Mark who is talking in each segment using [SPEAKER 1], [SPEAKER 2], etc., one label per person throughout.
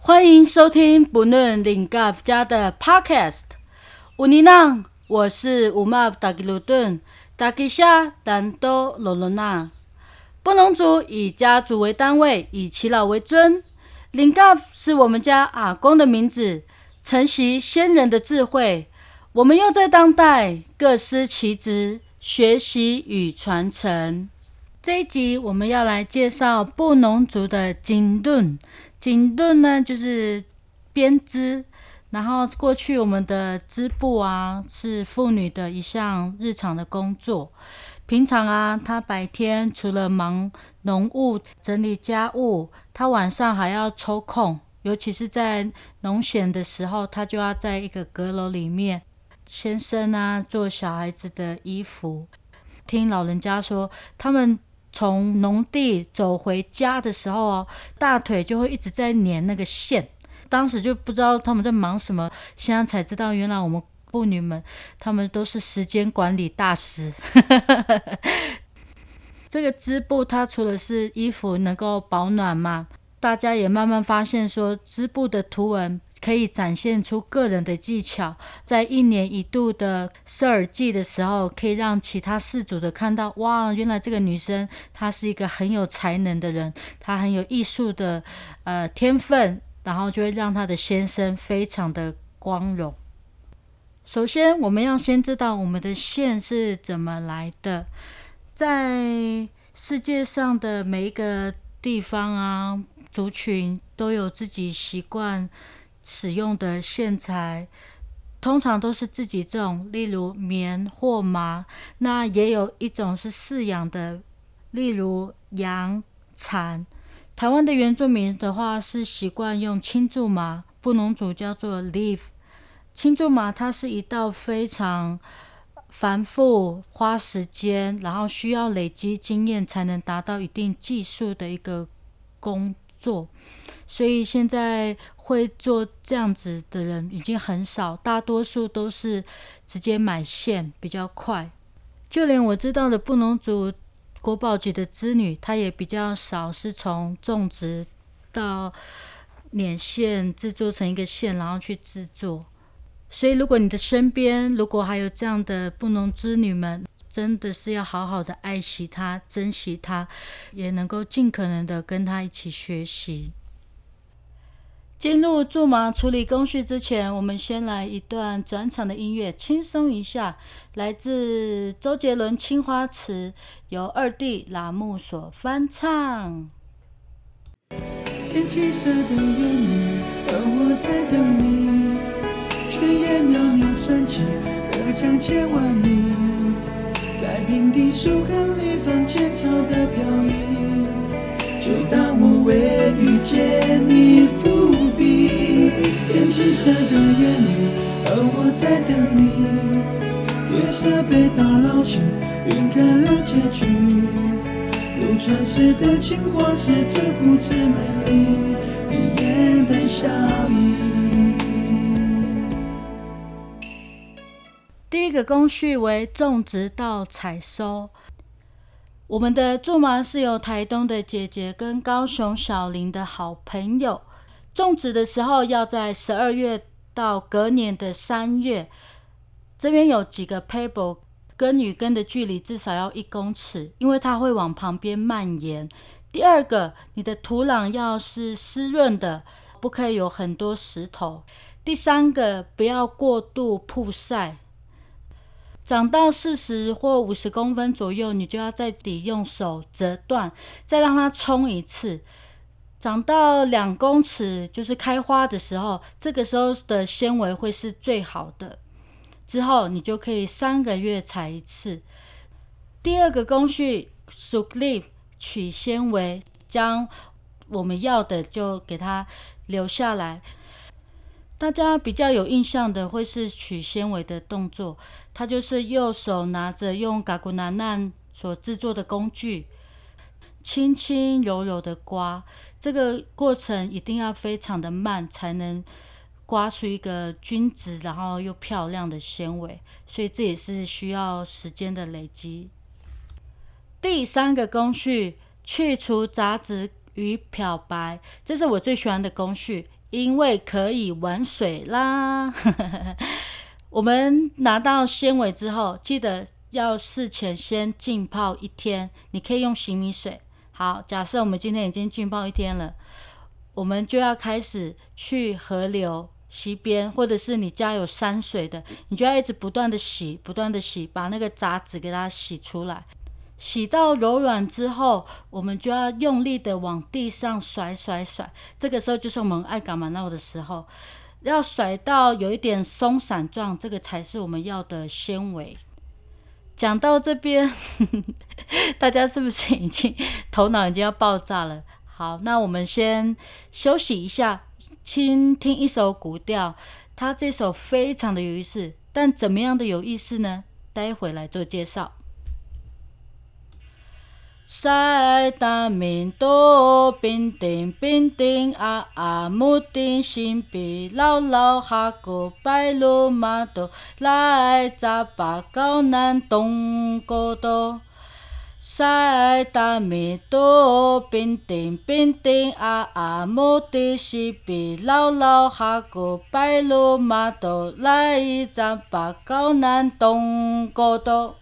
[SPEAKER 1] 欢迎收听不论领 g 家的 Podcast。乌尼娜，我是乌玛达吉鲁顿达吉夏丹多罗罗娜。布农族以家族为单位，以耆老为尊。领 g 是我们家阿公的名字，承袭先人的智慧。我们又在当代各司其职，学习与传承。这一集我们要来介绍布农族的锦缎。锦缎呢，就是编织。然后过去我们的织布啊，是妇女的一项日常的工作。平常啊，他白天除了忙农务、整理家务，他晚上还要抽空，尤其是在农闲的时候，他就要在一个阁楼里面，先生啊做小孩子的衣服。听老人家说，他们。从农地走回家的时候哦，大腿就会一直在粘那个线。当时就不知道他们在忙什么，现在才知道，原来我们妇女们，她们都是时间管理大师。这个织布，它除了是衣服能够保暖嘛，大家也慢慢发现说，织布的图文。可以展现出个人的技巧，在一年一度的射耳季的时候，可以让其他氏族的看到，哇，原来这个女生她是一个很有才能的人，她很有艺术的呃天分，然后就会让她的先生非常的光荣。首先，我们要先知道我们的线是怎么来的，在世界上的每一个地方啊，族群都有自己习惯。使用的线材通常都是自己种，例如棉或麻。那也有一种是饲养的，例如羊、蚕。台湾的原住民的话是习惯用青苎麻，布农族叫做 leaf。青苎麻它是一道非常繁复、花时间，然后需要累积经验才能达到一定技术的一个工作。所以现在会做这样子的人已经很少，大多数都是直接买线比较快。就连我知道的布农族国宝级的织女，她也比较少是从种植到捻线制作成一个线，然后去制作。所以如果你的身边如果还有这样的不农之女们，真的是要好好的爱惜她、珍惜她，也能够尽可能的跟她一起学习。进入苎麻处理工序之前，我们先来一段转场的音乐，轻松一下。来自周杰伦《青花瓷》，由二弟拉木所翻唱。
[SPEAKER 2] 天青色的烟雨，而我在等你。炊烟袅袅升起，隔江千万里。在平地树根里放浅草的飘逸，就当我为遇见你伏笔。天青色的烟雨，而我在等你。月色被打捞起，晕开了结局。如传世的情话，是自顾自美丽，一眼的笑意。
[SPEAKER 1] 个工序为种植到采收。我们的苎麻是由台东的姐姐跟高雄小林的好朋友。种植的时候要在十二月到隔年的三月，这边有几个 paper，根与根的距离至少要一公尺，因为它会往旁边蔓延。第二个，你的土壤要是湿润的，不可以有很多石头。第三个，不要过度曝晒。长到四十或五十公分左右，你就要在底用手折断，再让它冲一次。长到两公尺，就是开花的时候，这个时候的纤维会是最好的。之后你就可以三个月采一次。第二个工序，soak leaf 取纤维，将我们要的就给它留下来。大家比较有印象的会是取纤维的动作，它就是右手拿着用嘎古南难所制作的工具。轻轻柔柔的刮，这个过程一定要非常的慢，才能刮出一个均值，然后又漂亮的纤维。所以这也是需要时间的累积。第三个工序，去除杂质与漂白，这是我最喜欢的工序，因为可以玩水啦。我们拿到纤维之后，记得要事前先浸泡一天。你可以用洗米水。好，假设我们今天已经浸泡一天了，我们就要开始去河流、溪边，或者是你家有山水的，你就要一直不断的洗，不断的洗，把那个杂质给它洗出来。洗到柔软之后，我们就要用力的往地上甩甩甩。这个时候就是我们爱干嘛闹的时候，要甩到有一点松散状，这个才是我们要的纤维。讲到这边，大家是不是已经头脑已经要爆炸了？好，那我们先休息一下，倾听一首古调。它这首非常的有意思，但怎么样的有意思呢？待会来做介绍。塞达米多冰丁冰丁啊啊木丁新比老老哈古白鹭马多来扎巴高南东哥多。塞达米多冰丁冰丁啊啊木丁新比老老哈古白鹭马多来扎巴高南东哥多。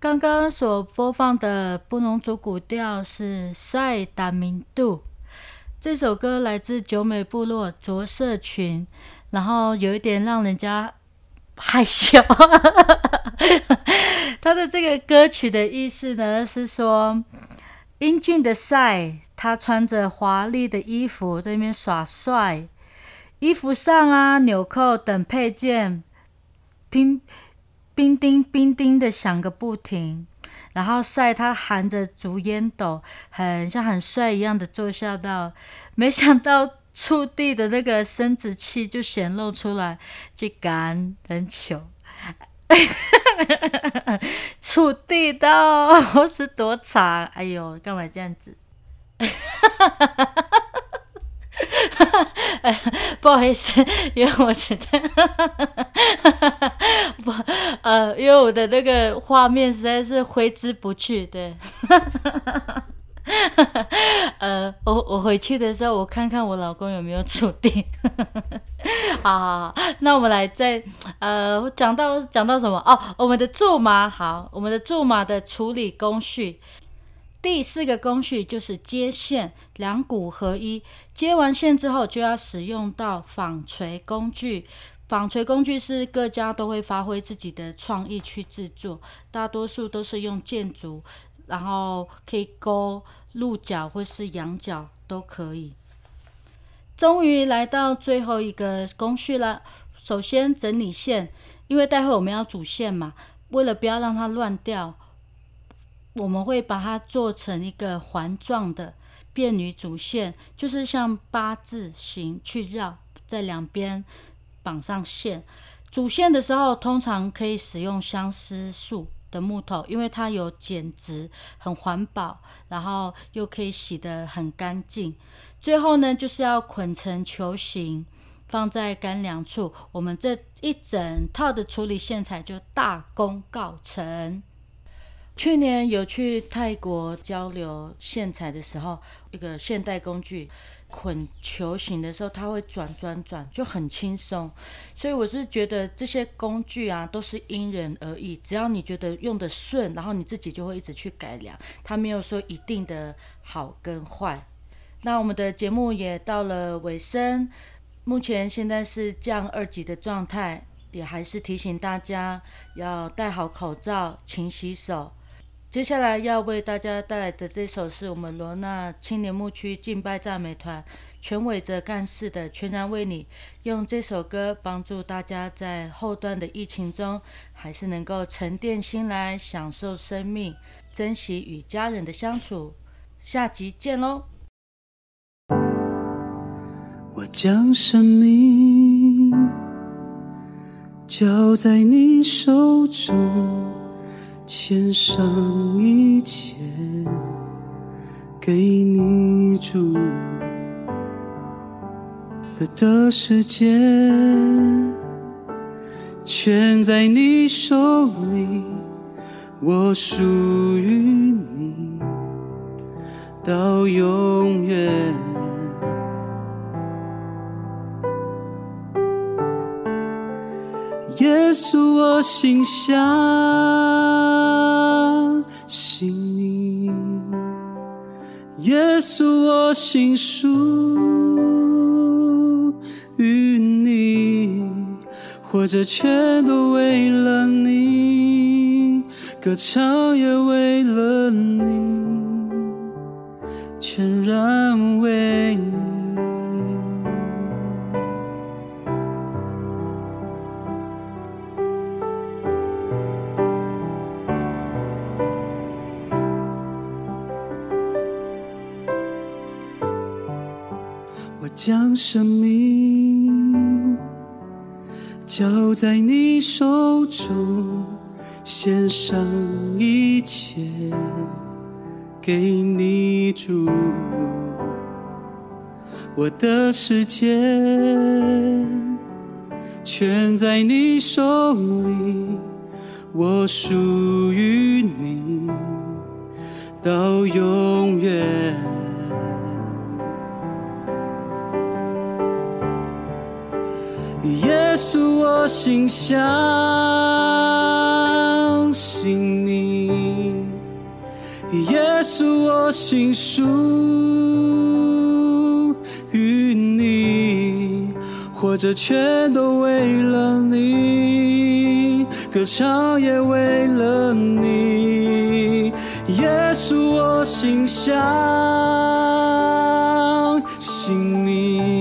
[SPEAKER 1] 刚刚所播放的布农族古调是《塞达明度》，这首歌来自九美部落着色群，然后有一点让人家害羞。他的这个歌曲的意思呢，是说英俊的塞，他穿着华丽的衣服在那边耍帅，衣服上啊纽扣等配件拼。冰叮冰叮的响个不停，然后晒他含着竹烟斗，很像很帅一样的坐下到，没想到触地的那个生殖器就显露出来，就感很糗，触地到 是多长？哎呦，干嘛这样子？不好意思，因为我觉得 不呃，因为我的那个画面实在是挥之不去。对，呃，我我回去的时候，我看看我老公有没有触电。好好好，那我们来再呃讲到讲到什么哦？我们的苎麻好，我们的苎麻的处理工序。第四个工序就是接线，两股合一。接完线之后，就要使用到纺锤工具。纺锤工具是各家都会发挥自己的创意去制作，大多数都是用箭竹，然后可以勾鹿角或是羊角都可以。终于来到最后一个工序了，首先整理线，因为待会我们要主线嘛，为了不要让它乱掉。我们会把它做成一个环状的，便于主线，就是像八字形去绕，在两边绑上线。主线的时候，通常可以使用相思树的木头，因为它有剪直，很环保，然后又可以洗得很干净。最后呢，就是要捆成球形，放在干粮处。我们这一整套的处理线材就大功告成。去年有去泰国交流线材的时候，一个现代工具捆球形的时候，它会转转转，就很轻松。所以我是觉得这些工具啊，都是因人而异。只要你觉得用的顺，然后你自己就会一直去改良，它没有说一定的好跟坏。那我们的节目也到了尾声，目前现在是降二级的状态，也还是提醒大家要戴好口罩，勤洗手。接下来要为大家带来的这首是我们罗纳青年牧区敬拜赞美团全伟哲干事的《全然为你》，用这首歌帮助大家在后段的疫情中，还是能够沉淀心来，享受生命，珍惜与家人的相处。下集见喽！
[SPEAKER 2] 我将生命交在你手中。献上一切给你主的的世界，全在你手里，我属于你到永远。耶稣，我心想信你；耶稣，我心属于你，活着全都为了你，歌唱也为了你，全然为生命交在你手中，献上一切给你主。我的世界全在你手里，我属于你到永远。耶稣，我心相信你；耶稣，我心属于你，活着全都为了你，歌唱也为了你。耶稣，我心相信你。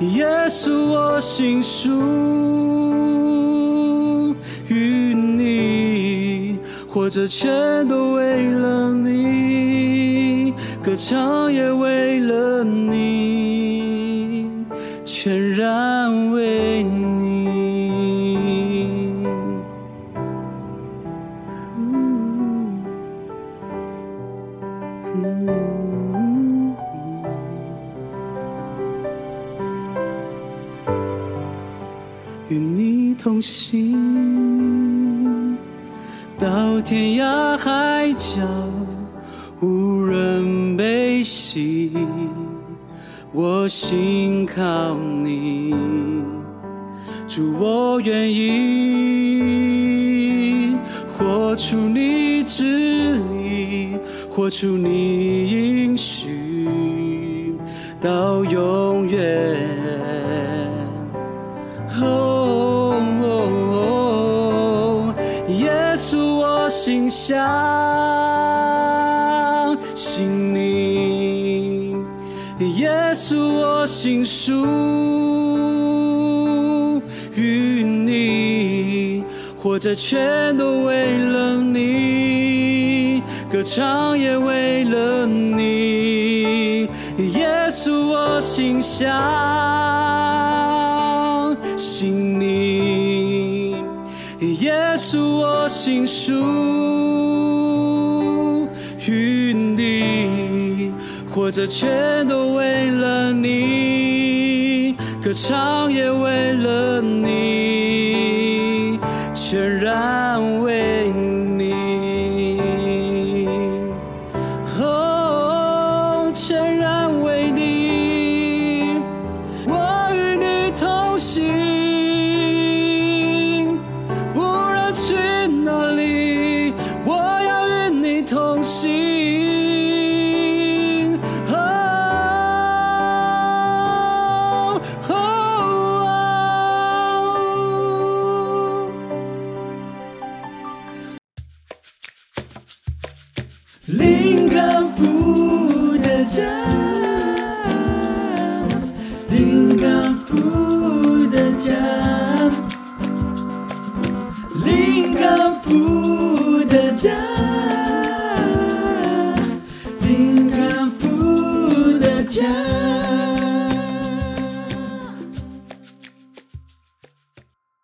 [SPEAKER 2] 耶稣，我心属于你，活着全都为了你，歌唱也为了你，全然为你。同行，到天涯海角无人悲喜，我心靠你，主我愿意活出你旨意，活出你应许，到永远。活着全都为了你，歌唱也为了你。耶稣，我心相信你，耶稣，我心属于你，活着全都为了你，歌唱也为了你，全然灵感福